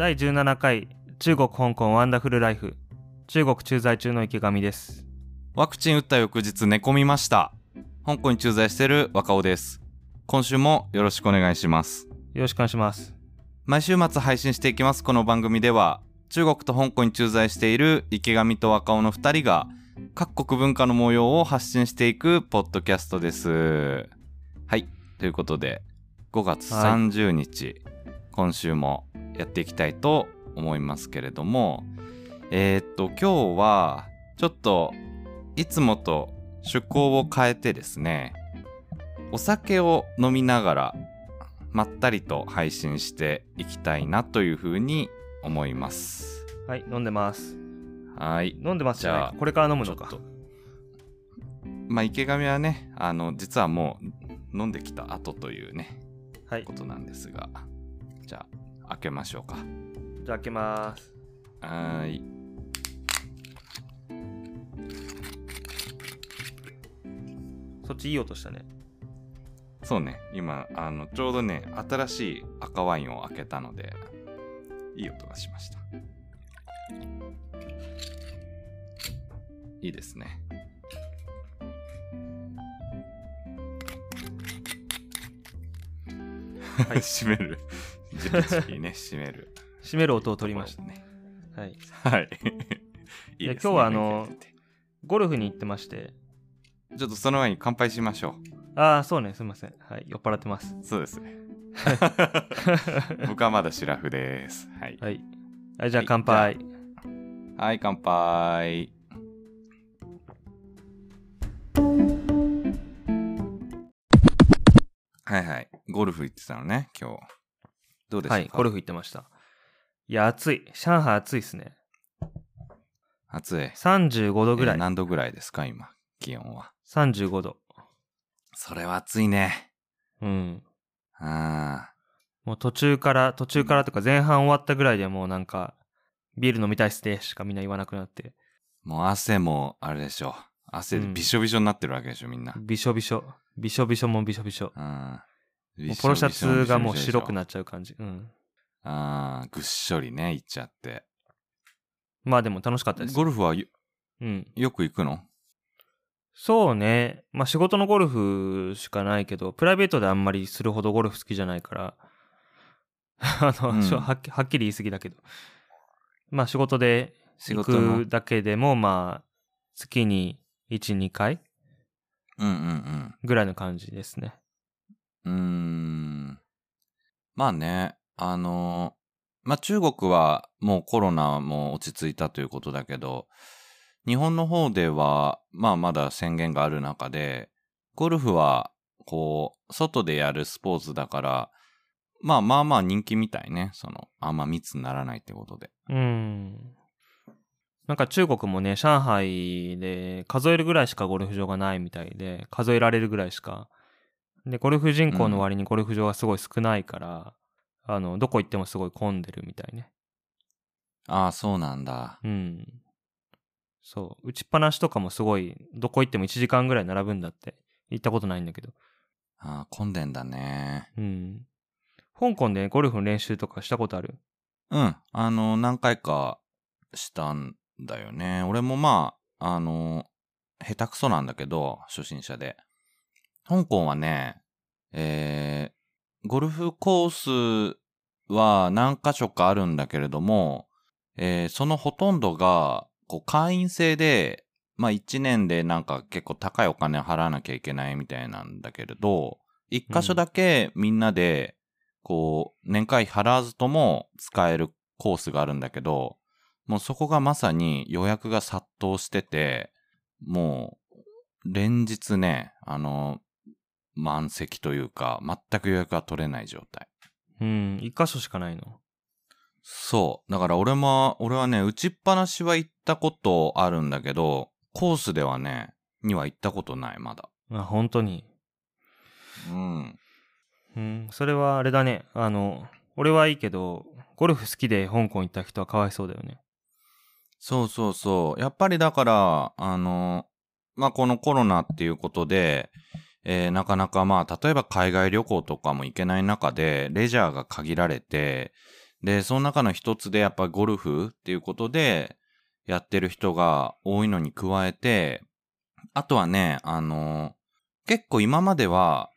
第17回中国香港ワンダフルライフ。中国駐在中の池上です。ワクチン打った翌日寝込みました。香港に駐在している若尾です。今週もよろしくお願いします。よろしくお願いします。毎週末配信していきますこの番組では中国と香港に駐在している池上と若尾の2人が各国文化の模様を発信していくポッドキャストです。はい。ということで5月30日、今週もやっていきたいと思いますけれどもえー、っと今日はちょっといつもと趣向を変えてですねお酒を飲みながらまったりと配信していきたいなというふうに思います。はい飲んでます。はい。飲んでますじゃああこれから飲むのか。ちょっと。まあ池上はねあの実はもう飲んできた後というねはい。ことなんですがじゃあ開けましょうか。じゃあ開けます。はーい。そっちいい音したね。そうね。今あのちょうどね新しい赤ワインを開けたのでいい音がしました。いいですね。はい。閉めるじきじきね閉める。閉める音を取りましたね。はい。はい。いいや今日はあのゴルフに行ってまして。てちょっとその前に乾杯しましょああそうねすみません。はい酔っ払ってます。うそうですね。僕はまだシラフです。はい。はい。はいじゃあはい乾杯。はい、乾杯。はいはい。ゴルフ行ってたのね、今日。どうでしたかはいゴルフ行ってました。いや暑い。上海暑いっすね。暑い。35度ぐらい、えー何度ぐらいですか、今、気温は。35度。それは暑いね。うん。あもう途中から途中からとか前半終わったぐらいでもうなんかビール飲みたいっすねしかみんな言わなくなって。ーもう汗も、あれでしょ。汗でびしょびしょになってるわけでしょ、みんな。びしょびしょ。びしょびしょもびしょびしょ。うん。もうポロシャツがもう白くなっちゃう感じ。うん。ああ、ぐっしょりね、行っちゃって。まあでも楽しかったです。ゴルフはようん。よく行くの？そうね。まあ仕事のゴルフしかないけどプライベートであんまりするほどゴルフ好きじゃないから。あの、うん。はっきり言い過ぎだけど。まあ仕事で行くだけでもまあ月に12回うんうんうん。ぐらいの感じですねうーん。まあね、あの、まあ中国はもうコロナも落ち着いたということだけど、日本の方では、まあまだ宣言がある中で、ゴルフは、こう、外でやるスポーツだから、まあまあまあ人気みたいね。その、あんま密にならないってことで。うん。なんか中国もね、上海で数えるぐらいしかゴルフ場がないみたいで、数えられるぐらいしか。で、ゴルフ人口の割にゴルフ場がすごい少ないから、あの、どこ行ってもすごい混んでるみたいね。ああ、そうなんだ。うん。そう。打ちっぱなしとかもすごい、どこ行っても1時間ぐらい並ぶんだって。行ったことないんだけど。ああ、混んでんだね。うん。香港でゴルフの練習とかしたことある？うん。あの、何回かしたんだよね。俺もまあ、あの、下手くそなんだけど、初心者で。香港はね、えー、ゴルフコースは何箇所かあるんだけれども、えーそのほとんどが、こう、会員制で、まあ1年でなんか結構高いお金払わなきゃいけないみたいなんだけれど、一箇所だけみんなで、こう、年会費払わずとも使えるコースがあるんだけど、もうそこがまさに予約が殺到してて、もう、連日ね、あの、満席というか、全く予約が取れない状態。うん。一箇所しかないの？そう。だから俺も、俺はね、打ちっぱなしは行ったことあるんだけど、コースではね、には行ったことない、まだ。あ、本当に？うん。うん、それはあれだね。あの、俺はいいけど、ゴルフ好きで香港行った人はかわいそうだよね。そうそうそう。やっぱりだから、あの、まあ、このコロナっていうことで、えーなかなかまあ、例えば海外旅行とかも行けない中で、レジャーが限られて、で、その中の一つでやっぱゴルフっていうことでやってる人が多いのに加えて、あとはね、あの、結構今までは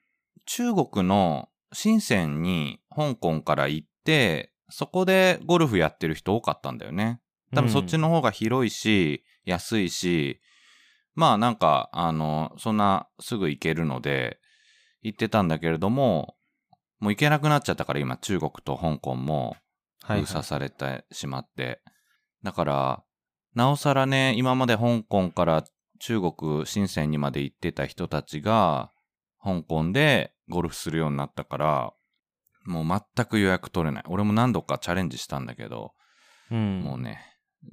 中国の深センに香港から行って、そこでゴルフやってる人多かったんだよね。多分そっちの方が広いし、安いし、まあなんか、あの、そんなすぐ行けるので、行ってたんだけれども、もう行けなくなっちゃったから今中国と香港もはい、封鎖されてしまって。だから、なおさらね、今まで香港から中国、深センにまで行ってた人たちが、香港でゴルフするようになったから、もう全く予約取れない。俺も何度かチャレンジしたんだけど、うん。もうね、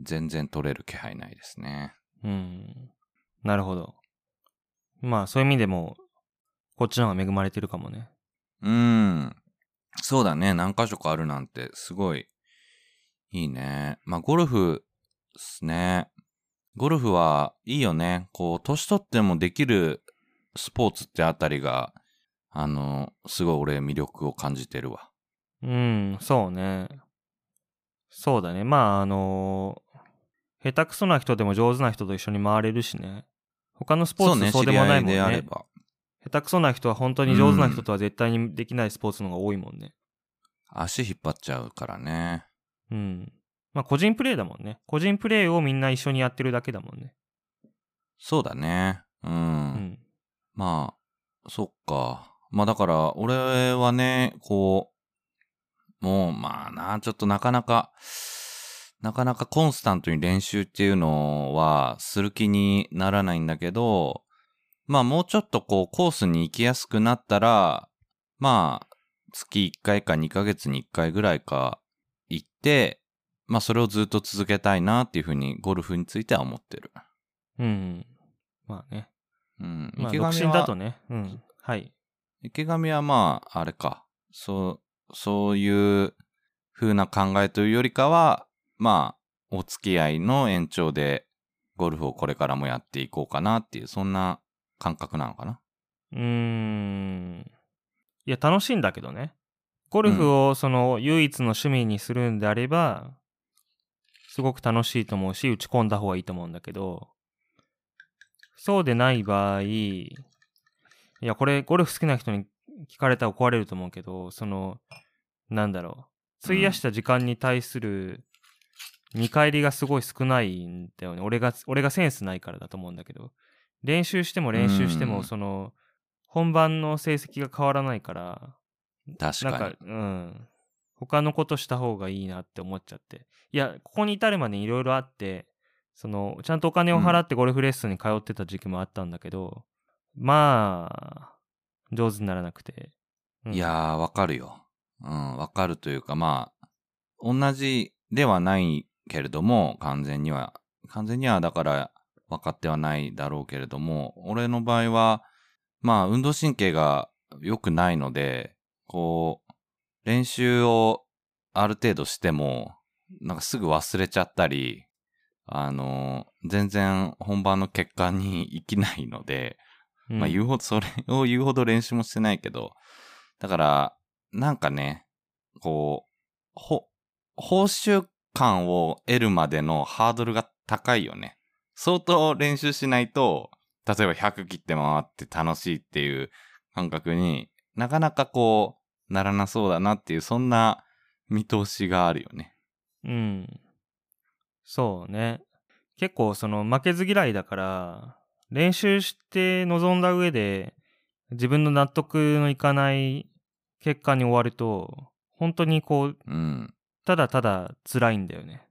全然取れる気配ないですね。うん。なるほど。まあ、そういう意味でも、こっちの方が恵まれてるかもね。うん。そうだね。何箇所かあるなんて、すごい、いいね。まあ、ゴルフですね。ゴルフはいいよね。こう、年取ってもできるスポーツってあたりが、あの、すごい俺魅力を感じてるわ。うん、そうね。そうだね。まあ、あの下手くそな人でも上手な人と一緒に回れるしね。他のスポーツそうでもないもんね。知り合いであれば。下手くそな人は本当に上手な人とは絶対にできないスポーツの方が多いもんね。足引っ張っちゃうからね。うん。まあ個人プレイだもんね。個人プレイをみんな一緒にやってるだけだもんね。そうだね。うん。うん。まあ、そっか。まあだから、俺はね、こう、もうまあな、ちょっとなかなか、なかなかコンスタントに練習っていうのはする気にならないんだけど、まあもうちょっとこうコースに行きやすくなったら、まあ月1回か2ヶ月に1回ぐらいか行って、まあそれをずっと続けたいなっていうふうにゴルフについては思ってる。うん。まあね。うん。まあ、池上は独身だとね。うん。はい。池上はまあ、あれか。そう、そういう風な考えというよりかは、まあ、お付き合いの延長でゴルフをこれからもやっていこうかなっていう、そんな感覚なのかな？うーん。いや、楽しいんだけどね。ゴルフをその唯一の趣味にするんであれば、すごく楽しいと思うし、打ち込んだ方がいいと思うんだけど、そうでない場合、いや、これ、ゴルフ好きな人に聞かれたら怒られると思うけど、その、なんだろう。費やした時間に対する見返りがすごい少ないんだよね。俺が、俺がセンスないからだと思うんだけど。練習しても練習しても、うんその、本番の成績が変わらないから、確かに。なんか、うん。他のことした方がいいなって思っちゃって。いや、ここに至るまでいろいろあって、その、ちゃんとお金を払ってゴルフレッスンに通ってた時期もあったんだけど、まあ、上手にならなくて。うんいやー、わかるよ。うん、わかるというか、まあ、同じではないけれども、完全には、完全にはだから分かってはないだろうけれども、俺の場合は、まあ、運動神経が良くないので、こう、練習をある程度しても、なんかすぐ忘れちゃったり、あの、全然本番の結果に生きないので、うん。まあ言うほど、それを言うほど練習もしてないけど、だから、なんかね、こう、ほ、報酬感を得るまでのハードルが高いよね。相当練習しないと、例えば100切って回って楽しいっていう感覚になかなかこう、ならなそうだなっていう、そんな見通しがあるよね。うん。そうね。結構その負けず嫌いだから、練習して臨んだ上で自分の納得のいかない結果に終わると、本当にこう、うん。ただただ辛いんだよね。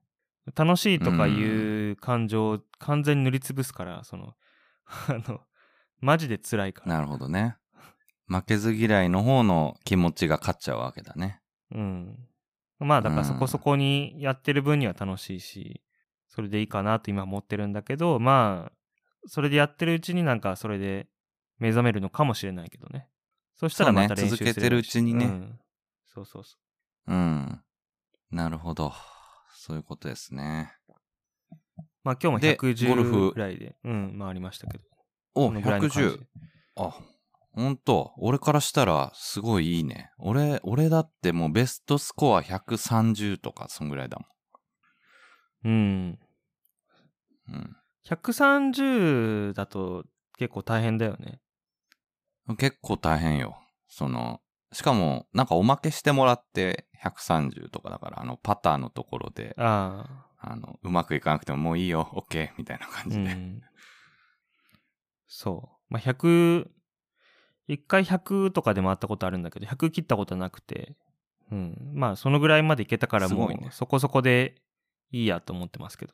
楽しいとかいう感情を完全に塗りつぶすから、その、あの、マジで辛いから。なるほどね。負けず嫌いの方の気持ちが勝っちゃうわけだね。うん。まあだからそこそこにやってる分には楽しいし、それでいいかなと今思ってるんだけど、まあ、それでやってるうちになんかそれで目覚めるのかもしれないけどね。そしたらまた練習すればいいし続けてるうちにねうんそうそうそうん。なるほど。そういうことですね。う。まあ今日もでゴルフ110ぐらいで、うん、回りましたけど。お、そのぐらいの感じ110。あ、ほんと、俺からしたらすごいいいね。俺、俺だってもうベストスコア130とか、そんぐらいだうん。もん。130だと結構大変だよね。うん。結構大変よ。その、しかも、なんかおまけしてもらって130とかだから、あの、パターのところで、ああの、うまくいかなくてももういいよ、OK みたいなあ。感じで。うん。そう。まあ、100、一回100とかで回ったことあるんだけど、100切ったことなくて、うん。まあ、そのぐらいまでいけたからもすごいねう、そこそこでいいやと思ってますけど。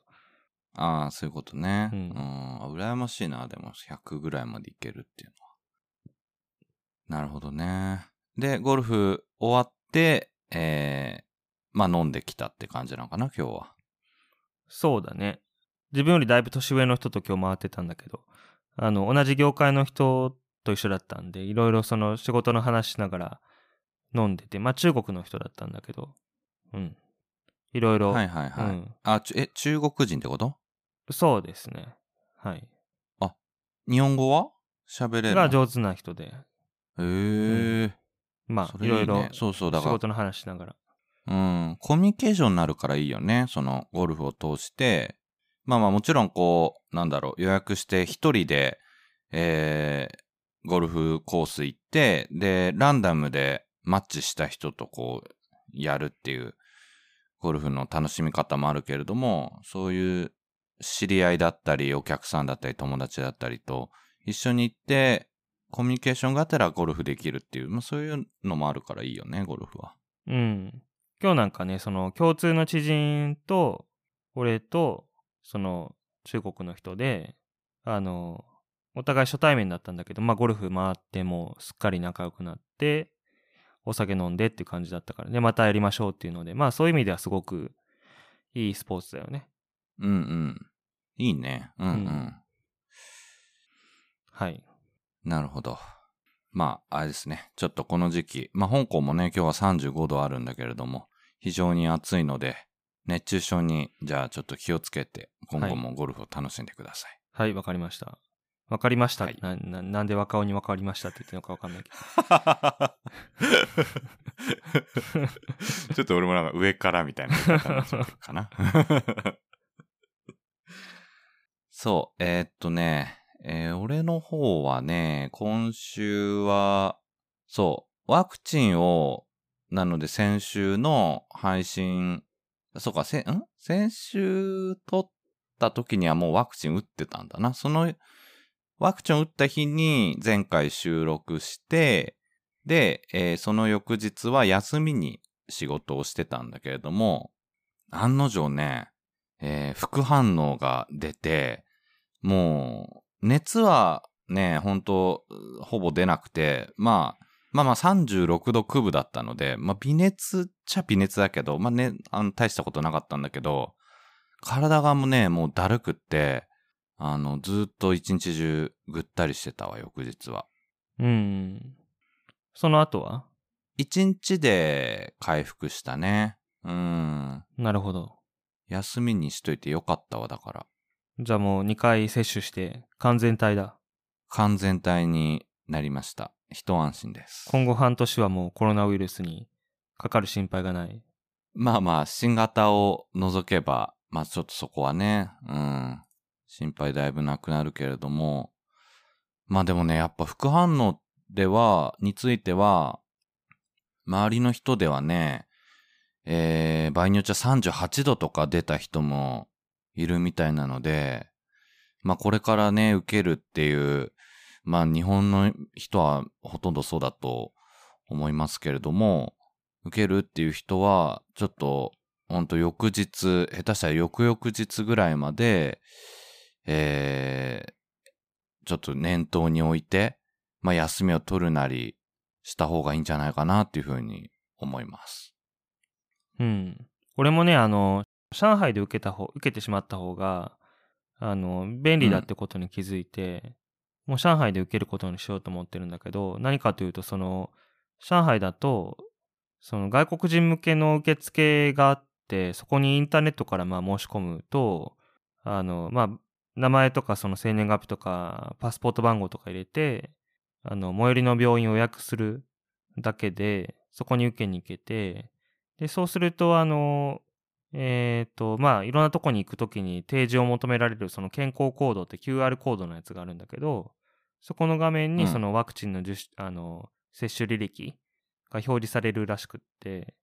ああ、そういうことね。ううんん。あ羨ましいな、でも100ぐらいまでいけるっていうのは。なるほどね。で、ゴルフ終わって、えー、まあ飲んできたって感じなのかな、今日は。そうだね。自分よりだいぶ年上の人と今日回ってたんだけど、あの、同じ業界の人と一緒だったんで、いろいろその仕事の話しながら飲んでて、まあ中国の人だったんだけど、うん。いろいろ、はいはいはい。うんあ、ちえ、中国人ってこと？そうですね。はい。日本語は？喋れるの？が上手な人で、へえ、まあ、いろいろそうそう、だから、仕事の話しながら。うん、コミュニケーションになるからいいよね。その、ゴルフを通して。まあまあもちろんこう、なんだろう、予約して一人で、えー、ゴルフコース行って、で、ランダムでマッチした人とこう、やるっていう、ゴルフの楽しみ方もあるけれども、そういう知り合いだったり、お客さんだったり、友達だったりと、一緒に行って、コミュニケーションがあったらゴルフできるっていう、まあそういうのもあるからいいよね、ゴルフは。うん。今日なんかね、その共通の知人と、俺と、その中国の人で、あの、お互い初対面だったんだけど、まあゴルフ回ってもうすっかり仲良くなって、お酒飲んでっていう感じだったからね、またやりましょうっていうので、まあそういう意味ではすごくいいスポーツだよね。うんうん。いいね。うんうん。うんはい。なるほど。まあ、あれですね。ちょっとこの時期、まあ香港もね、今日は35度あるんだけれども、非常に暑いので、熱中症に、じゃあちょっと気をつけて、今後もゴルフを楽しんでください。はい、わかりました。わかりました、はいなな。なんで若尾にわかりましたって言ってるのかわかんないけど。ちょっと俺もなんか上からみたいなかな。そう、えーっとね、えー俺の方はね、今週は、そう、ワクチンを、なので先週の配信、そうか、せ、ん？先週撮った時にはもうワクチン打ってたんだな。その、ワクチン打った日に前回収録して、で、えーその翌日は休みに仕事をしてたんだけれども、案の定ね、えー副反応が出て、もう、熱はね、本当ほぼ出なくて、まあ、まあまあ36度9分だったので、まあ微熱っちゃ微熱だけど、まあね、あの、大したことなかったんだけど、体がもうね、もうだるくって、あの、ずっと一日中ぐったりしてたわ、翌日は。うん。その後は？一日で回復したね。うん。なるほど。休みにしといてよかったわ、だから。じゃあもう2回接種して完全体だ。完全体になりました。一安心です。今後半年はもうコロナウイルスにかかる心配がない。まあまあ、新型を除けば、まあちょっとそこはね、うん。心配だいぶなくなるけれども。まあでもね、やっぱ副反応では、については、周りの人ではね、えー、場合によっちゃ38度とか出た人もいるみたいなので、まあこれからね、受けるっていう、まあ日本の人はほとんどそうだと思いますけれども、受けるっていう人は、ちょっと、ほんと翌日、下手したら翌々日ぐらいまで、えー、ちょっと念頭に置いて、まあ休みを取るなりした方がいいんじゃないかなっていうふうに思います。うん。俺もね、あの、上海で受けた方、受けてしまった方が、あの、便利だってことに気づいて、もう上海で受けることにしようと思ってるんだけど、何かというと、その、上海だと、その外国人向けの受付があって、そこにインターネットからまあ申し込むと、あの、まあ、名前とかその生年月日とか、パスポート番号とか入れて、あの、最寄りの病院を予約するだけで、そこに受けに行けて、で、そうすると、あの、えっ、と、まあ、いろんなとこに行くときに提示を求められるその健康コードって QR コードのやつがあるんだけど、そこの画面にうんそのワクチンのあの、接種履歴が表示されるらしくって、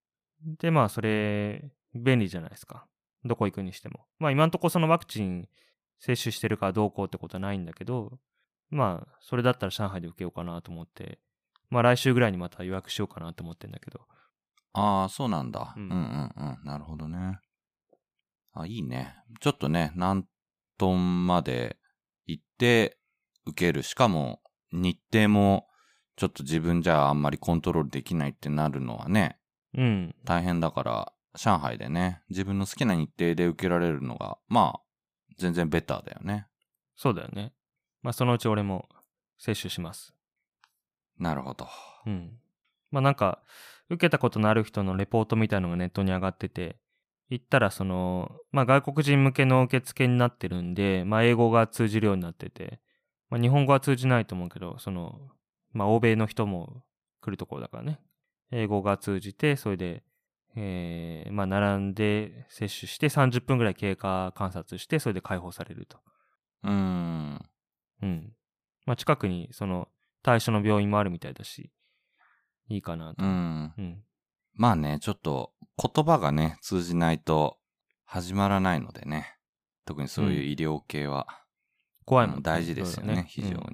で、まあ、それ、便利じゃないですか。どこ行くにしても。まあ、今んとこそのワクチン接種してるからどうこうってことはないんだけど、まあ、それだったら上海で受けようかなと思って、まあ、来週ぐらいにまた予約しようかなと思ってんだけど。ああ、そうなんだ。ううんん、うん、うんなるほどね。あ、いいね。ちょっとね、南東まで行って受ける。しかも、日程も、ちょっと自分じゃあんまりコントロールできないってなるのはね、うん。大変だから、上海でね、自分の好きな日程で受けられるのが、まあ、全然ベターだよね。そうだよね。まあ、そのうち俺も接種します。なるほど。うん。まあなんか、受けたことのある人のレポートみたいのがネットに上がってて、行ったらその、まあ外国人向けの受付になってるんで、まあ英語が通じるようになってて、まあ日本語は通じないと思うけど、その、まあ欧米の人も来るところだからね。英語が通じて、それで、えー、まあ並んで接種して30分ぐらい経過観察して、それで解放されると。うーん。うん。まあ近くにその対象の病院もあるみたいだし、いいかなと。うん。うん。まあね、ちょっと言葉がね、通じないと始まらないのでね。特にそういう医療系は、怖いもん、うん大事ですよね、非常に。うん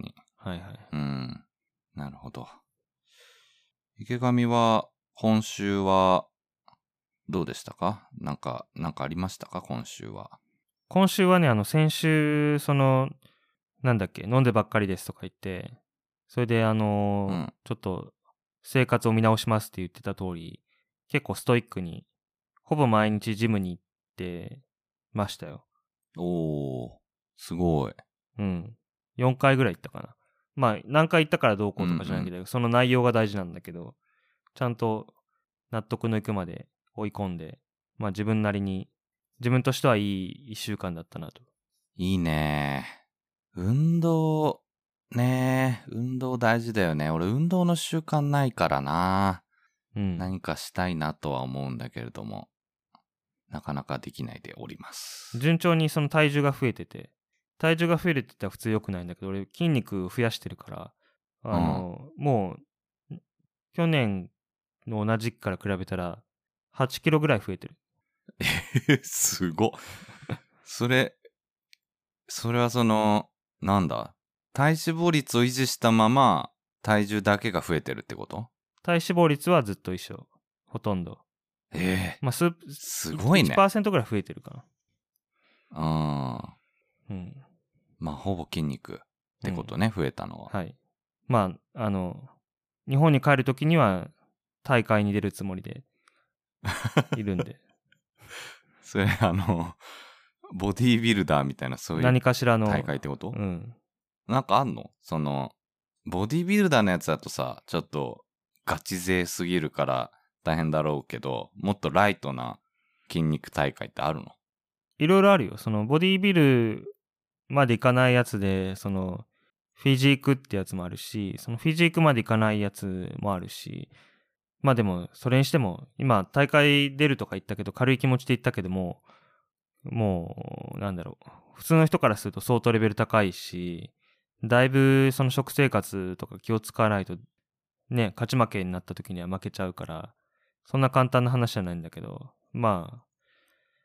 はいはい。うん。なるほど。池上は、今週は、どうでしたか？なんか、なんかありましたか？今週は。今週はね、あの、先週、その、なんだっけ、飲んでばっかりですとか言って、それで、あのーうんちょっと、生活を見直しますって言ってた通り、結構ストイックに、ほぼ毎日ジムに行ってましたよ。おー、すごい。うん。4回ぐらい行ったかな。まあ、何回行ったからどうこうとかじゃないけど、その内容が大事なんだけど、ちゃんと納得のいくまで追い込んで、まあ自分なりに、自分としてはいい1週間だったなと。いいね。運動、ね運動大事だよね。俺、運動の習慣ないからな。うん。何かしたいなとは思うんだけれども、なかなかできないでおります。順調にその体重が増えてて、体重が増えるって言ったら普通良くないんだけど、俺筋肉増やしてるから、あの、もう、去年の同じ期から比べたら、8キロぐらい増えてる。え、すごっ。それ、それはその、なんだ？体脂肪率を維持したまま、体重だけが増えてるってこと？体脂肪率はずっと一緒。ほとんど。ええまあ、す、すごいね。1%ぐらい増えてるかうん。な。うん。まあ、ほぼ筋肉ってことね、増えたのは。はい。まあ、あの、日本に帰るときには大会に出るつもりで いるんで、それ、あの、ボディービルダーみたいな、そういう何かしらの、大会ってこと、うん。なんかあんの？その、ボディビルダーのやつだとさ、ちょっとガチ勢すぎるから大変だろうけど、もっとライトな筋肉大会ってあるの？いろいろあるよ。その、ボディービルまでいかないやつで、その、フィジークってやつもあるし、そのフィジークまでいかないやつもあるし、まあでも、それにしても、今、大会出るとか言ったけど、軽い気持ちで言ったけども、もう、なんだろう。普通の人からすると相当レベル高いし、だいぶその食生活とか気を使わないと、ね、勝ち負けになった時には負けちゃうから、そんな簡単な話じゃないんだけど、まあ、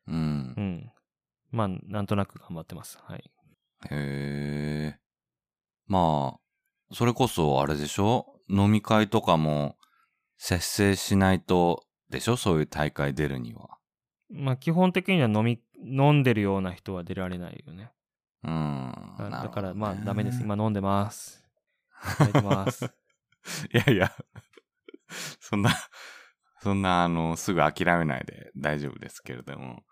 うんう。ん。まあ、なんとなく頑張ってます。はい。へえ。まあ、それこそあれでしょ？飲み会とかも節制しないとでしょ？そういう大会出るには。まあ、基本的には飲み、飲んでるような人は出られないよね。うん。だから、まあ、ダメです。今飲んでます。いただきます。いやいや、そんな、そんな、あの、すぐ諦めないで大丈夫ですけれども。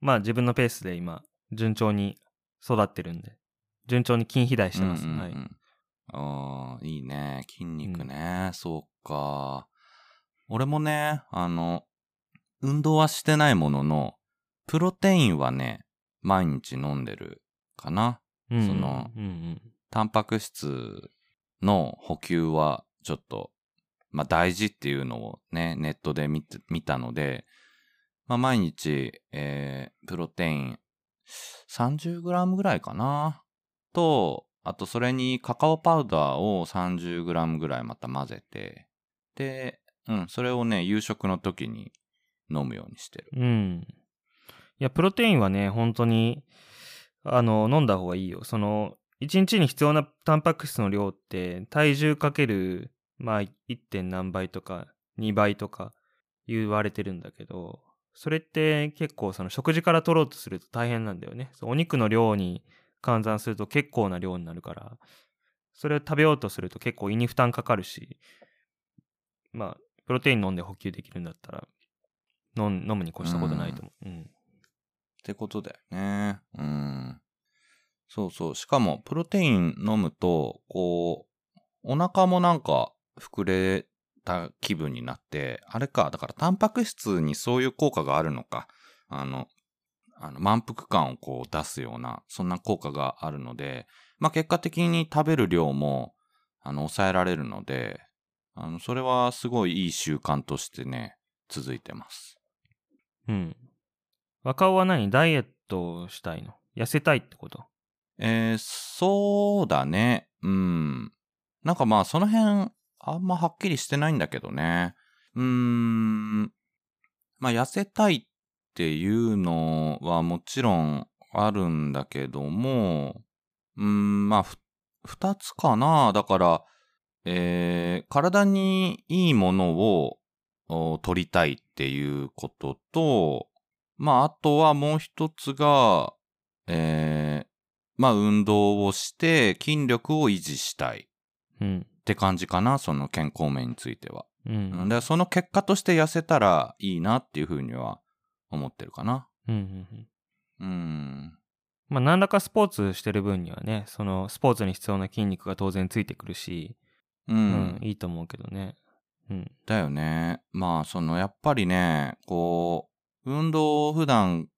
まあ、自分のペースで今、順調に育ってるんで、順調に筋肥大してます。うんうんうんはい。ああ、いいね。筋肉ね。そうか。俺もね、あの、運動はしてないものの、プロテインはね、毎日飲んでるかな。うんそのうんうん。タンパク質の補給はちょっと、まあ大事っていうのをね、ネットで見て見たので、まあ毎日、えー、プロテイン 30g ぐらいかな？と、あとそれにカカオパウダーを 30g ぐらいまた混ぜて、で、うん、それをね、夕食の時に飲むようにしてる。うん。いや、プロテインはね、本当に、あの、飲んだ方がいいよ。その、1日に必要なタンパク質の量って、体重かける、まあ、1. 点何倍とか、2倍とか言われてるんだけど、それって結構その食事から取ろうとすると大変なんだよね。お肉の量に換算すると結構な量になるから、それを食べようとすると結構胃に負担かかるし、まあ、プロテイン飲んで補給できるんだったら、飲むに越したことないと思う。うん。ってことだよね。うん。そうそう。しかも、プロテイン飲むと、こう、お腹もなんか膨れた気分になって、あれか、だからタンパク質にそういう効果があるのか。あの、あの満腹感をこう出すような、そんな効果があるので、まあ結果的に食べる量も、あの、抑えられるので、あの、それはすごいいい習慣としてね、続いてます。うん。若尾は何？ダイエットしたいの？痩せたいってこと？えーそうだね。うん。なんかまあその辺、あんまはっきりしてないんだけどね。うーん。まあ痩せたいっていうのはもちろんあるんだけども、うーん、まあふ、二つかな。だから、えー体にいいものを取りたいっていうことと、まああとはもう一つが、えーまあ運動をして筋力を維持したいうん。って感じかな、その健康面については。ううんん。でその結果として痩せたらいいなっていうふうには思ってるかな。うんうんうん。うん。まあ、何らかスポーツしてる分にはね、そのスポーツに必要な筋肉が当然ついてくるし、う。うんん、いいと思うけどね。うん。だよね。まあ、その、やっぱりね、こう、運動を普段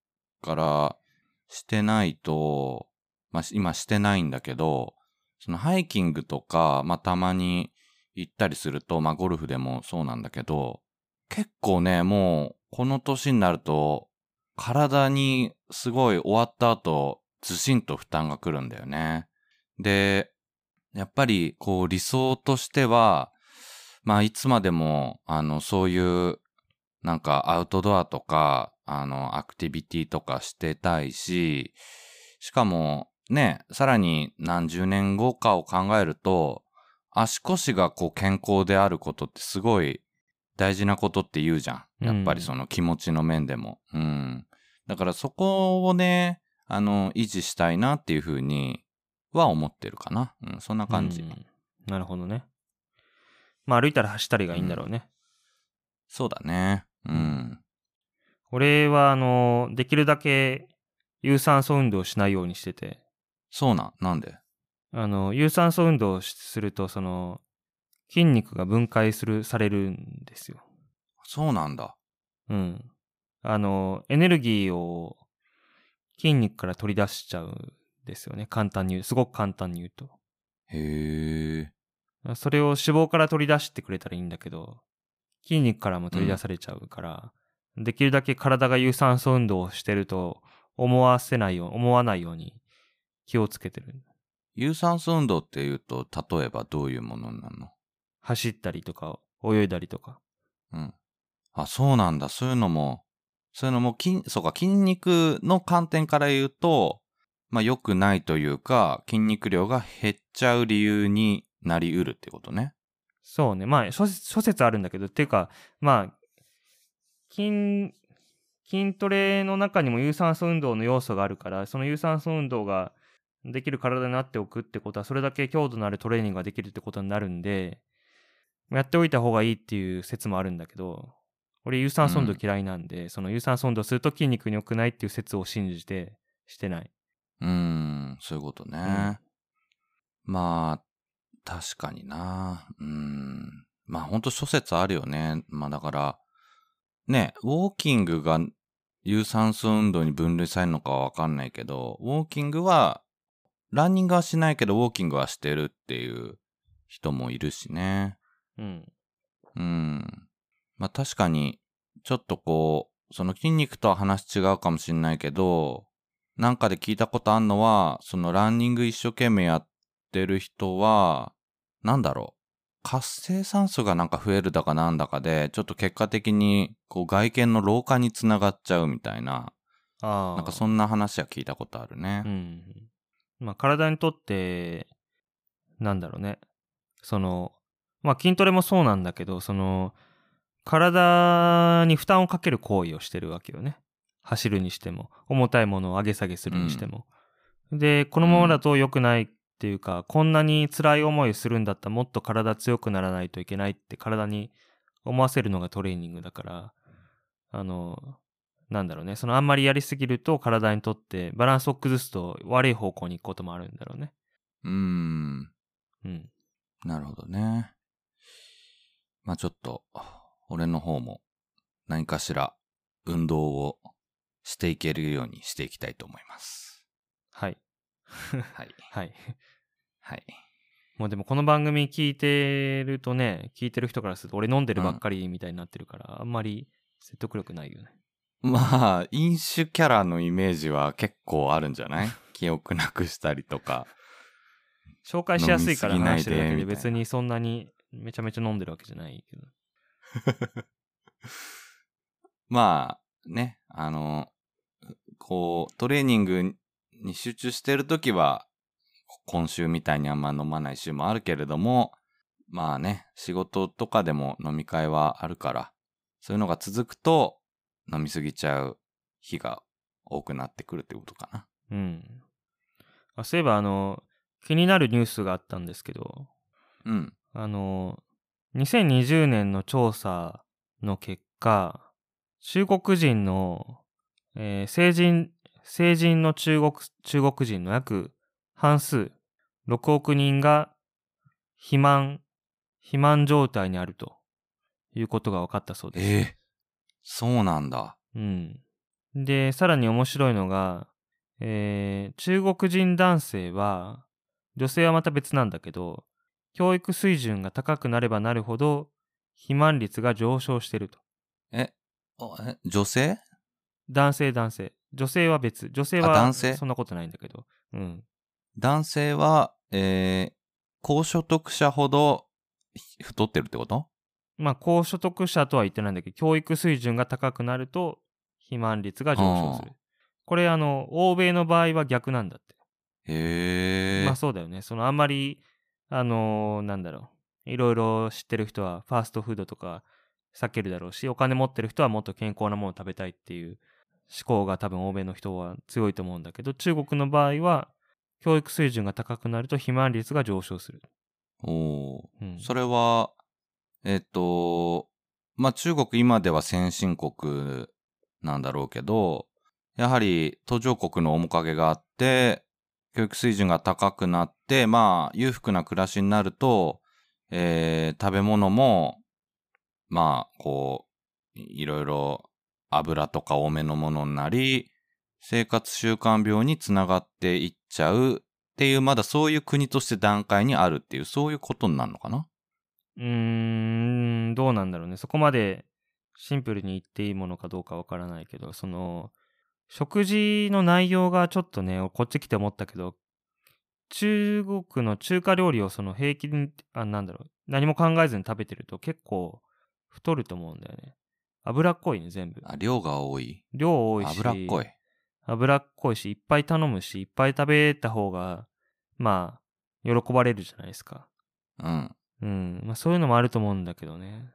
からしてないと、まあ、今してないんだけど、そのハイキングとか、まあ、たまに行ったりすると、まあ、ゴルフでもそうなんだけど、結構ね、もう、この年になると、体にすごい終わった後、ずしんと負担が来るんだよね。で、やっぱり、こう、理想としては、まあ、いつまでも、あの、そういう、なんか、アウトドアとか、あの、アクティビティとかしてたいし、しかも、ね、さらに何十年後かを考えると、足腰がこう健康であることってすごい大事なことって言うじゃん。やっぱりその気持ちの面でも。うん。だからそこをね、あの、維持したいなっていうふうには思ってるかな。うん、そんな感じ。うんなるほどね。まあ、歩いたら走ったりがいいんだろうね。そうだね。うん。俺は、あの、できるだけ有酸素運動をしないようにしてて、そうなん。なんで？あの、有酸素運動をしすると、その、筋肉が分解する、されるんですよ。そうなんだ。うん。あの、エネルギーを筋肉から取り出しちゃうんですよね。簡単に言う。すごく簡単に言うと。へえ。それを脂肪から取り出してくれたらいいんだけど、筋肉からも取り出されちゃうから、できるだけ体が有酸素運動をしてると思わせないよう、思わないように気をつけてる。有酸素運動っていうと、例えばどういうものなの？走ったりとか、泳いだりとか。うん。あ、そうなんだ。そういうのも、そういうのも筋、そうか、筋肉の観点から言うと、まあ良くないというか、筋肉量が減っちゃう理由になりうるってことね。そうね。まあ、諸説諸説あるんだけど、っていうか、まあ、筋、筋トレの中にも有酸素運動の要素があるから、その有酸素運動ができる体になっておくってことは、それだけ強度のあるトレーニングができるってことになるんで、やっておいた方がいいっていう説もあるんだけど、俺有酸素運動嫌いなんで、その有酸素運動すると筋肉に良くないっていう説を信じてしてない。うーん、そういうことね。まあ、確かにな。うーん。まあほんと諸説あるよね。まあだから、ね、ウォーキングが有酸素運動に分類されるのかはわかんないけど、ウォーキングは、ランニングはしないけどウォーキングはしてるっていう人もいるしね。うん。うん。まあ確かに、ちょっとこう、その筋肉とは話違うかもしんないけど、なんかで聞いたことあんのは、そのランニング一生懸命やってる人は、なんだろう。活性酸素がなんか増えるだかなんだかで、ちょっと結果的に、こう外見の老化につながっちゃうみたいな、ああ。なんかそんな話は聞いたことあるね。うん。まあ、体にとって、なんだろうね。その、まあ、筋トレもそうなんだけど、その、体に負担をかける行為をしてるわけよね。走るにしても、重たいものを上げ下げするにしても。で、このままだと良くないっていうか、こんなに辛い思いするんだったらもっと体強くならないといけないって体に思わせるのがトレーニングだから、あの、なんだろうね。そのあんまりやりすぎると体にとってバランスを崩すと悪い方向に行くこともあるんだろうね。うーん。うん。なるほどね。まあちょっと、俺の方も何かしら運動をしていけるようにしていきたいと思います。はい。はい。はい。はい。もうでもこの番組聞いてるとね、聞いてる人からすると俺飲んでるばっかりみたいになってるから、あんまり説得力ないよね。まあ、飲酒キャラのイメージは結構あるんじゃない？記憶なくしたりとか。紹介しやすいから話してるだけで別にそんなにめちゃめちゃ飲んでるわけじゃないけど。まあ、ね、あの、こう、トレーニングに集中してるときは、今週みたいにあんま飲まない週もあるけれども、まあね、仕事とかでも飲み会はあるから、そういうのが続くと、飲みすぎちゃう日が多くなってくるってことかな。うん。あそういえばあの、気になるニュースがあったんですけど、うん。あの、2020年の調査の結果、中国人の、えー成人、成人の中国、中国人の約半数、6億人が肥満、肥満状態にあるということが分かったそうです。ええそうなんだ。うん。で、さらに面白いのが、えー中国人男性は、女性はまた別なんだけど、教育水準が高くなればなるほど、肥満率が上昇してると。え、おえ女性？男性男性。女性は別。女性はあ男性？そんなことないんだけど。うん。男性は、えー、高所得者ほどひ太ってるってこと？まあ、高所得者とは言ってないんだけど、教育水準が高くなると、肥満率が上昇する。これ、あの、欧米の場合は逆なんだって。へえ。まあそうだよね。そのあんまり、あのーなんだろう。いろいろ知ってる人はファーストフードとか避けるだろうし、お金持ってる人はもっと健康なものを食べたいっていう思考が多分欧米の人は強いと思うんだけど、中国の場合は、教育水準が高くなると肥満率が上昇する。おーうん。それは、えっと、まあ中国今では先進国なんだろうけど、やはり途上国の面影があって、教育水準が高くなって、まあ裕福な暮らしになると、えー食べ物も、まあこう、いろいろ油とか多めのものになり、生活習慣病につながっていっちゃうっていう、まだそういう国として段階にあるっていう、そういうことになるのかな？うーん、どうなんだろうね。そこまでシンプルに言っていいものかどうかわからないけど、その、食事の内容がちょっとね、こっち来て思ったけど、中国の中華料理をその平気に、あ、なんだろう、何も考えずに食べてると結構太ると思うんだよね。脂っこいね、全部。あ量が多い？量多いし。脂っこい。脂っこいし、いっぱい頼むし、いっぱい食べた方が、まあ、喜ばれるじゃないですか。うん。うん。まあそういうのもあると思うんだけどね。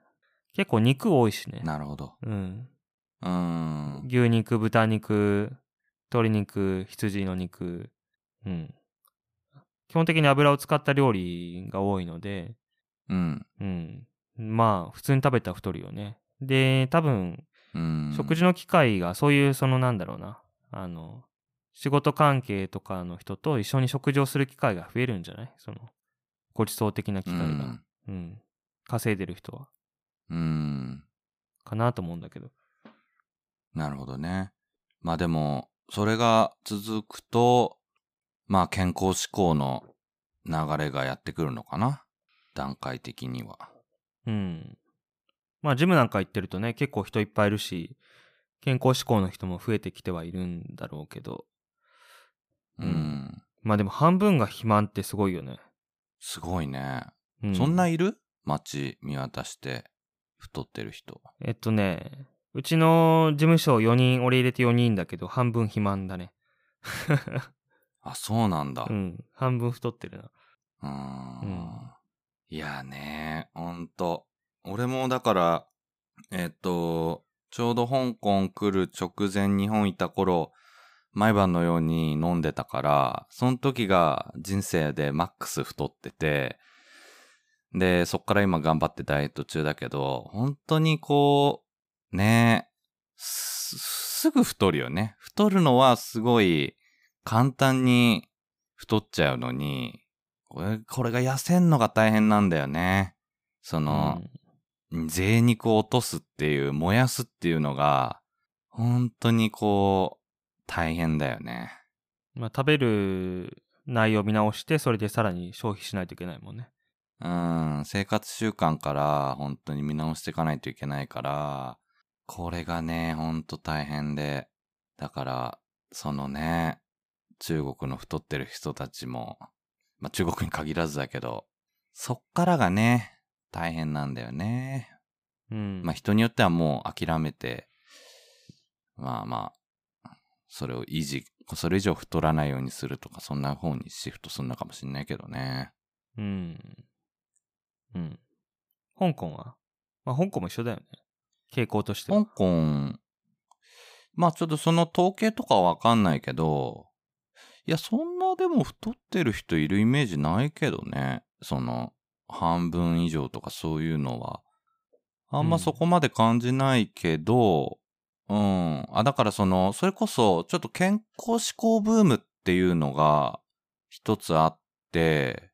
結構肉多いしね。なるほど。うん。うーん。牛肉、豚肉、鶏肉、羊の肉。うん。基本的に油を使った料理が多いので、うん。うん。まあ、普通に食べたら太るよね。で、多分、うん。食事の機会が、そういう、そのなんだろうな。あの、仕事関係とかの人と一緒に食事をする機会が増えるんじゃない？その、ご馳走的な機会が。うん。うん。稼いでる人は。うん。かなと思うんだけど。なるほどね。まあでも、それが続くと、まあ健康志向の流れがやってくるのかな？段階的には。うん。まあ、ジムなんか行ってるとね、結構人いっぱいいるし、健康志向の人も増えてきてはいるんだろうけど、ううんん。まあでも半分が肥満ってすごいよね。すごいね。うそんないる？街見渡して太ってる人。えっとね、うちの事務所4人、俺入れて4人だけど、半分肥満だね。あ、そうなんだ。う。うん半分太ってるな。ーんうんいやね、ほんと。俺もだから、えっと、ちょうど香港来る直前日本いた頃、毎晩のように飲んでたから、その時が人生でマックス太ってて、で、そっから今頑張ってダイエット中だけど、本当にこう、ねす、すぐ太るよね。太るのはすごい簡単に太っちゃうのに、これ、これが痩せんのが大変なんだよね。その、贅肉を落とすっていう、燃やすっていうのが、本当にこう、大変だよね。うんまあ、食べる内容を見直して、それでさらに消費しないといけないもんね。うん、生活習慣から本当に見直していかないといけないから、これがね、ほんと大変で。だから、そのね、中国の太ってる人たちも、まあ中国に限らずだけど、そっからがね、大変なんだよね。うん。まあ人によってはもう諦めて、まあまあ、それを維持、それ以上太らないようにするとか、そんな方にシフトするのかもしれないけどね。うん。うん。香港は？まあ、香港も一緒だよね。傾向としては。香港、まあちょっとその統計とかはわかんないけど、いや、そんなでも太ってる人いるイメージないけどね。その、半分以上とかそういうのは。あんまそこまで感じないけど、うん。あ、だからその、それこそ、ちょっと健康志向ブームっていうのが一つあって、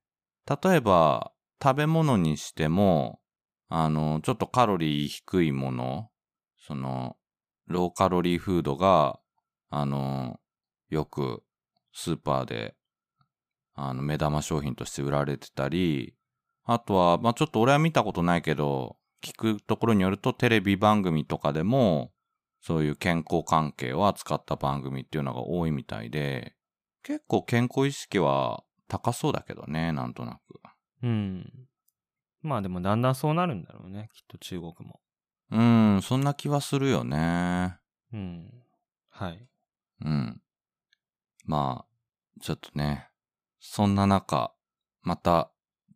例えば、食べ物にしても、あの、ちょっとカロリー低いもの、その、ローカロリーフードが、あの、よくスーパーで、あの、目玉商品として売られてたり、あとは、まあ、ちょっと俺は見たことないけど、聞くところによるとテレビ番組とかでも、そういう健康関係を扱った番組っていうのが多いみたいで、結構健康意識は高そうだけどね、なんとなく。うん。まあでもだんだんそうなるんだろうね。きっと中国も。うん、そんな気はするよね。うん。はい。うん。まあ、ちょっとね、そんな中、また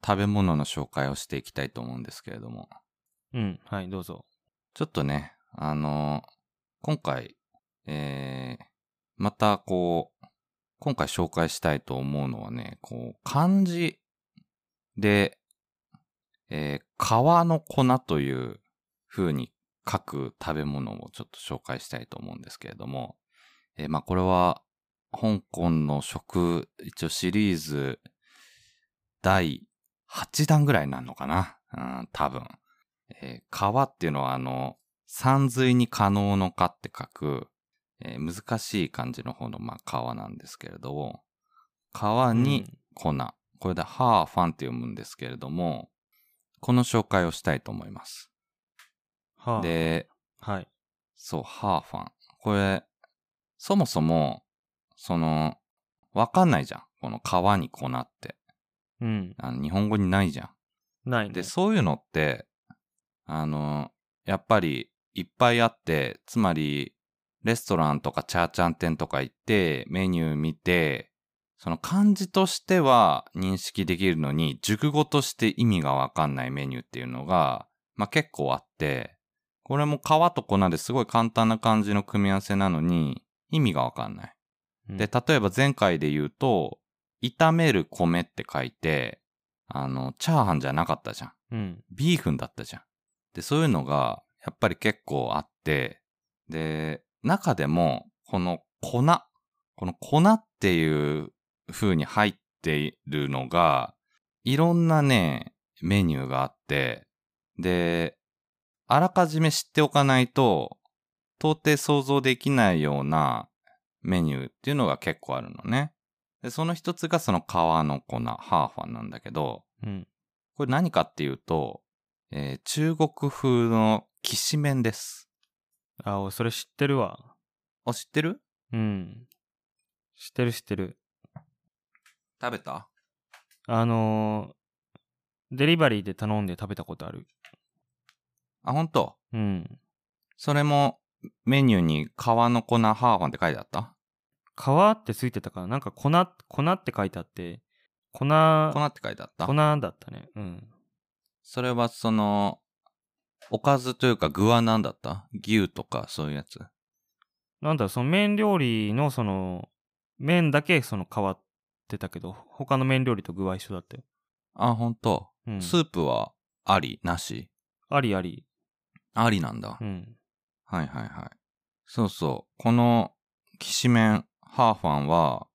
食べ物の紹介をしていきたいと思うんですけれども、うん。はい、どうぞ。ちょっとね、あの今回、えー、またこう、今回紹介したいと思うのはね、こう、漢字で、えー、皮の粉という風に書く食べ物をちょっと紹介したいと思うんですけれども、えーまあこれは、香港の食、一応シリーズ第8弾ぐらいになるのかな？うん、多分。えー川っていうのはあの、山水に可能のかって書く、えー難しい漢字の方のまあ川なんですけれども、川に粉。これでハーファンって読むんですけれども、この紹介をしたいと思います。はあ、で、はい。そう、ハーファン。これ、そもそも、その、わかんないじゃん。この川に粉って。うん。あの日本語にないじゃん。ないね。で、そういうのって、あの、やっぱりいっぱいあって、つまり、レストランとかチャーチャン店とか行って、メニュー見て、その漢字としては認識できるのに、熟語として意味がわかんないメニューっていうのが、まあ、結構あって、これも皮と粉ですごい簡単な漢字の組み合わせなのに、意味がわかんない。うんで、例えば前回で言うと、炒める米って書いて、あの、チャーハンじゃなかったじゃん。うん。ビーフンだったじゃん。で、そういうのが、やっぱり結構あって、で、中でも、この粉、この粉っていう風に入っているのが、いろんなね、メニューがあって、で、あらかじめ知っておかないと、到底想像できないようなメニューっていうのが結構あるのね。で、その一つがその皮の粉、ハーファンなんだけど、うん。これ何かっていうと、えー中国風のきしめんです。あ、俺それ知ってるわ。あ、知ってる？うん。知ってる知ってる。食べた？あのーデリバリーで頼んで食べたことある。あ、ほんとうん。それもメニューに皮の粉ハーファンって書いてあった？皮ってついてたから、なんか粉、粉って書いてあって、粉、粉って書いてあった？粉だったね。うん。それはその、おかずというか具は何だった？牛とかそういうやつなんだろう、その麺料理のその、麺だけその変わってたけど、他の麺料理と具は一緒だったよ。あ、ほんと、うん。スープはありなし？ありあり。ありなんだ。うん。はいはいはい。そうそう。この、きしめん、ハーファンは、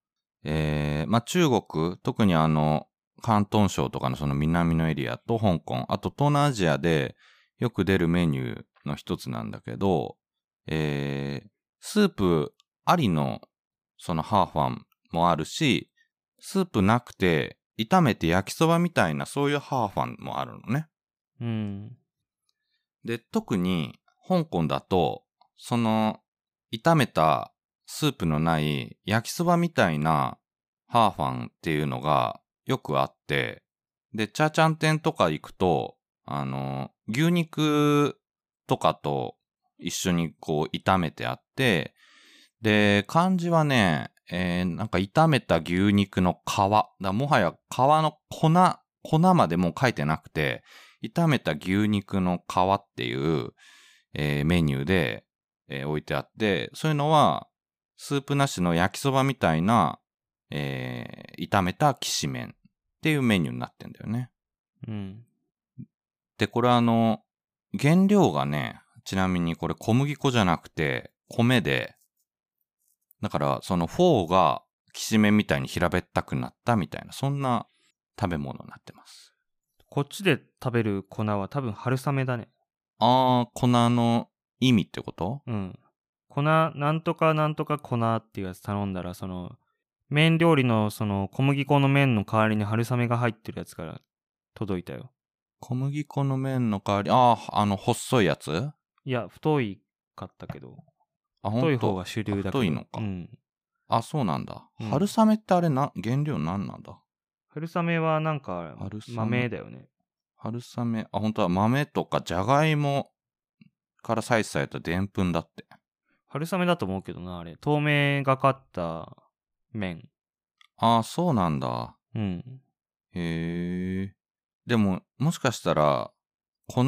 えー、まあ、中国、特にあの、広東省とかのその南のエリアと香港、あと東南アジアでよく出るメニューの一つなんだけど、えー、スープありのそのハーファンもあるし、スープなくて炒めて焼きそばみたいなそういうハーファンもあるのね。うん。で、特に香港だと、その、炒めたスープのない焼きそばみたいなハーファンっていうのがよくあって、で、チャーチャン店とか行くと、あの、牛肉とかと一緒にこう炒めてあって、で、漢字はね、えーなんか炒めた牛肉の皮。だもはや皮の粉、粉までもう書いてなくて、炒めた牛肉の皮っていう、えーメニューで、えー置いてあって、そういうのは、スープなしの焼きそばみたいな、えー炒めたきしめんっていうメニューになってんだよね。うん。で、これあの、原料がね、ちなみにこれ小麦粉じゃなくて、米で、だからそのフォーがきしめんみたいに平べったくなったみたいな、そんな食べ物になってます。こっちで食べる粉は多分春雨だね。あー、粉の意味ってこと？うん。粉、なんとかなんとか粉っていうやつ頼んだら、その、麺料理のその小麦粉の麺の代わりに春雨が入ってるやつから届いたよ。小麦粉の麺の代わり、ああ、あの、細いやつ？いや、太いかったけど、あ、ほんと太い方が主流だけど。太いのかうん。あ、そうなんだ。うん春雨ってあれな、原料なんなんだ？春雨はなんか豆だよね。春雨、あ、本当は豆とかじゃがいもから採取されたでんぷんだって。春雨だと思うけどな、あれ。透明がかった麺。ああ、そうなんだ。うん。へえ。でも、もしかしたら、粉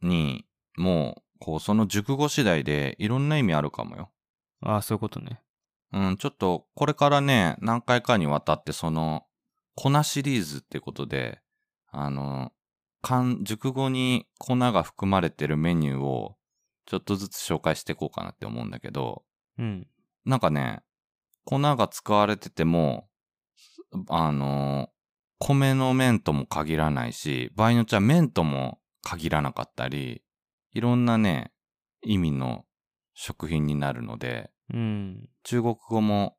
にもう、こう、その熟語次第でいろんな意味あるかもよ。ああ、そういうことね。うん、ちょっと、これからね、何回かにわたって、その、粉シリーズってことで、あの、漢、熟語に粉が含まれてるメニューを、ちょっとずつ紹介していこうかなって思うんだけど、うん。なんかね、粉が使われてても、あの、米の麺とも限らないし、場合によっちゃ麺とも限らなかったり、いろんなね、意味の食品になるので、うん。中国語も、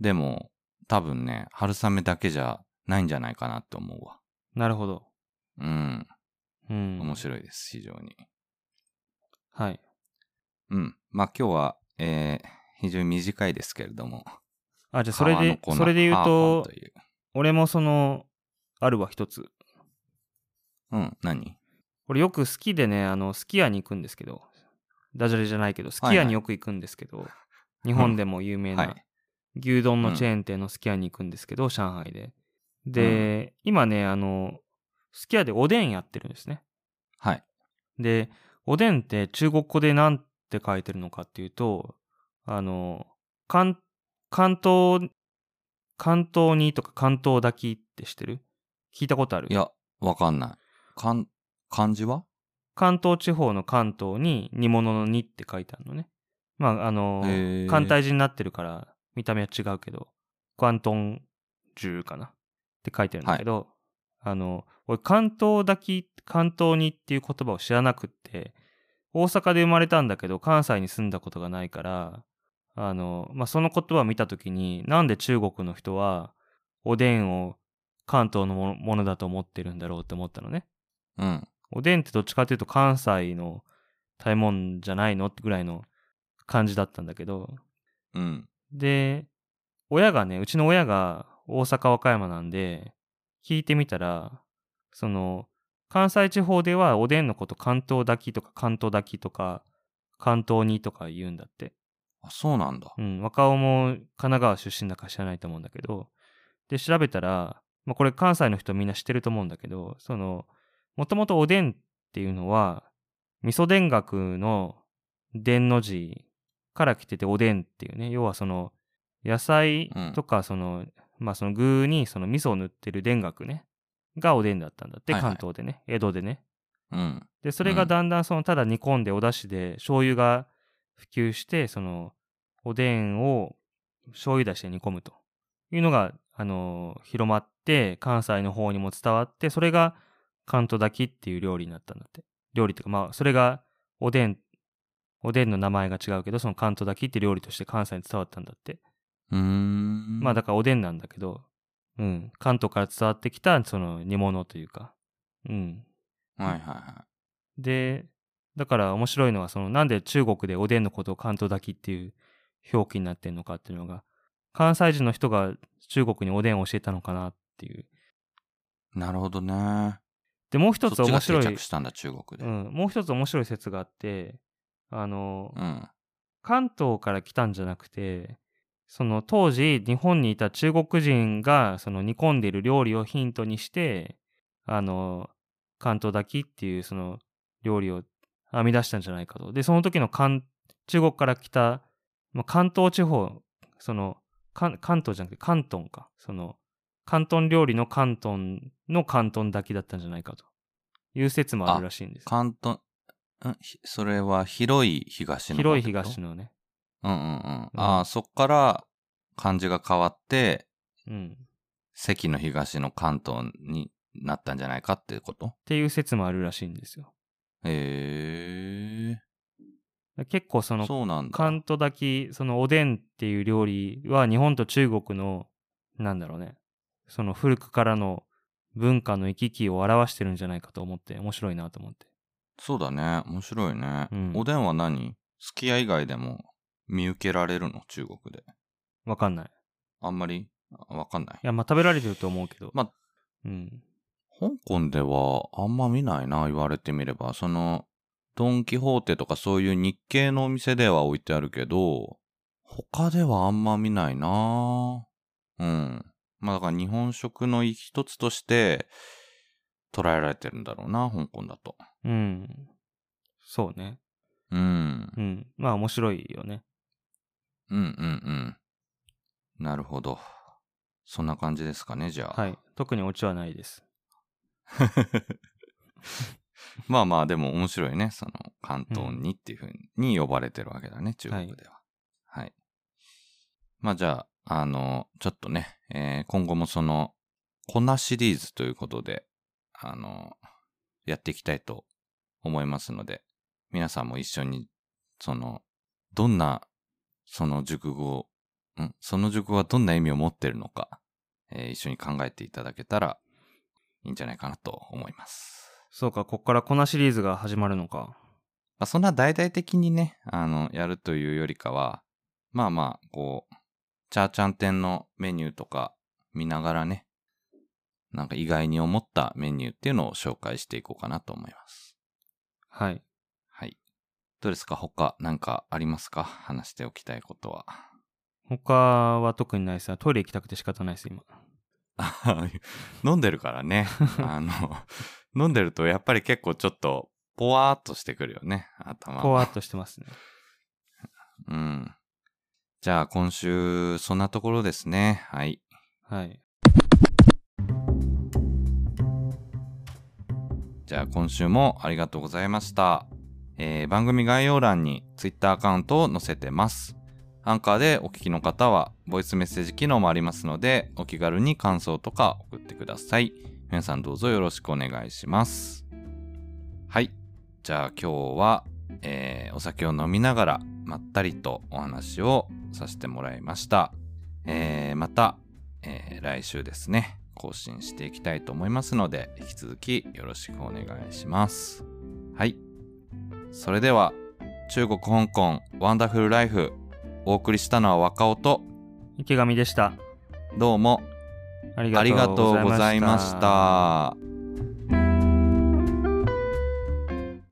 でも、多分ね、春雨だけじゃないんじゃないかなって思うわ。なるほど。うん。うん。面白いです、非常に。はい。うん。まあ今日は、えー、非常に短いですけれども。あ、じゃあそれで、それで言うと俺もその、あるわ、一つ。うん、何？俺よく好きでね、あの、すき家に行くんですけど、ダジャレじゃないけど、すき家によく行くんですけど、日本でも有名は。ない牛丼のチェーン店のすき家に行くんですけど、上海で。で、今ね、あの、すき家でおでんやってるんですね。はい。で、おでんって中国語で何て書いてるのかっていうと、あの、関、関東、関東煮とか関東炊きって知ってる？聞いたことある？いや、わかんない。かん、漢字は？関東地方の関東に煮物の煮って書いてあるのね。まあ、あの、へー。簡体字になってるから見た目は違うけど、関東中かな？って書いてるんだけど、あの、俺関東炊き、関東煮っていう言葉を知らなくって、大阪で生まれたんだけど関西に住んだことがないから、あの、まあ、その言葉を見たときに、なんで中国の人はおでんを関東のものだと思ってるんだろうって思ったのね。うん。おでんってどっちかというと関西の食べ物じゃないのってぐらいの感じだったんだけど、うん。で、親がね、うちの親が大阪和歌山なんで、聞いてみたら、その、関西地方ではおでんのこと関東炊きとか関東炊きとか関東煮とか言うんだって。あ、そうなんだ。うん、若尾も神奈川出身だから知らないと思うんだけど、で、調べたら、まあ、これ関西の人みんな知ってると思うんだけど、その、もともとおでんっていうのは、味噌田楽の田の字から来てておでんっていうね、要はその、野菜とかその、まあその具にその味噌を塗ってる田楽ね、がおでんだったんだって、はいはい。関東でね、江戸でね。うん。で、それがだんだんそのただ煮込んでお出汁で醤油が普及して、そのおでんを醤油出しで煮込むというのが、あのー広まって関西の方にも伝わって、それが関東炊きっていう料理になったんだって。料理っていうか、まあそれがおでん、おでんの名前が違うけど、その関東炊きって料理として関西に伝わったんだって。うーん。まあだからおでんなんだけど、うん、関東から伝わってきたその煮物というか、うん、はいはいはで、だから面白いのは、そのなんで中国でおでんのことを関東炊きっていう表記になってんのかっていうのが、関西人の人が中国におでんを教えたのかなっていう。い。なるほどね。で、もう一つ面白い、定着したんだ、中国で。うん、もう一つ面白い説があって、あの、うん。関東から来たんじゃなくて、その当時日本にいた中国人がその煮込んでいる料理をヒントにして、あの、関東炊きっていうその料理を編み出したんじゃないかと。で、その時の関中国から来た、まあ、関東地方、その関関東じゃなくて関東か。その関東料理の関東の関東炊きだったんじゃないかという説もあるらしいんです。関東、ん？ひそれは広い東の方広い東のね。うんうんうん。ああ、そっから漢字が変わって、うん。関の東の関東になったんじゃないかってこと？っていう説もあるらしいんですよ。へえ。結構そのそうなんだ。関東炊きそのおでんっていう料理は日本と中国のなんだろうねその古くからの文化の行き来を表してるんじゃないかと思って面白いなと思ってそうだね。面白いね。うんおでんは何？すき家以外でも見受けられるの？中国で。わかんないいあんまり？あわかんない。やまあ食べられてると思うけどまあうん香港ではあんま見ないな、言われてみれば。その、ドン・キホーテとかそういう日系のお店では置いてあるけど、他ではあんま見ないなうん。まあだから日本食の一つとして捉えられてるんだろうな、香港だと。うんそうねうん。うんまあ面白いよねうんうんうん。なるほど。そんな感じですかね、じゃあ。はい特にオチはないです まあまあ、でも面白いね。その、関東にっていうふうに呼ばれてるわけだね、中国では。はい。まあじゃあ、あの、ちょっとね、えー今後もその、粉シリーズということで、あの、やっていきたいと思いますので、皆さんも一緒に、その、どんな、その熟語を、んその熟語はどんな意味を持ってるのか、えー一緒に考えていただけたらいいんじゃないかなと思います。そうかこっから粉シリーズが始まるのかまあ、そんな大々的にね、あの、やるというよりかは、まあまあ、こう、チャーチャン店のメニューとか見ながらね、なんか意外に思ったメニューっていうのを紹介していこうかなと思います。はいはい。どうですか？他なんかありますか？話しておきたいことは。他は特にないですトイレ行きたくて仕方ないです今 飲んでるからね。あの、飲んでるとやっぱり結構ちょっと、ぽわーっとしてくるよね、頭が。ぽわっとしてますね うん。じゃあ今週、そんなところですね。はい。はいじゃあ今週もありがとうございました。えー番組概要欄に Twitter アカウントを載せてます。アンカーでお聞きの方は、ボイスメッセージ機能もありますので、お気軽に感想とか送ってください。皆さんどうぞよろしくお願いします。はい。じゃあ今日は、えーお酒を飲みながら、まったりとお話をさせてもらいました。えーまた、えー来週ですね、更新していきたいと思いますので、引き続きよろしくお願いします。はい。それでは、中国香港ワンダフルライフ、お送りしたのは若尾と、池上でした。どうもありがとうございまし。た。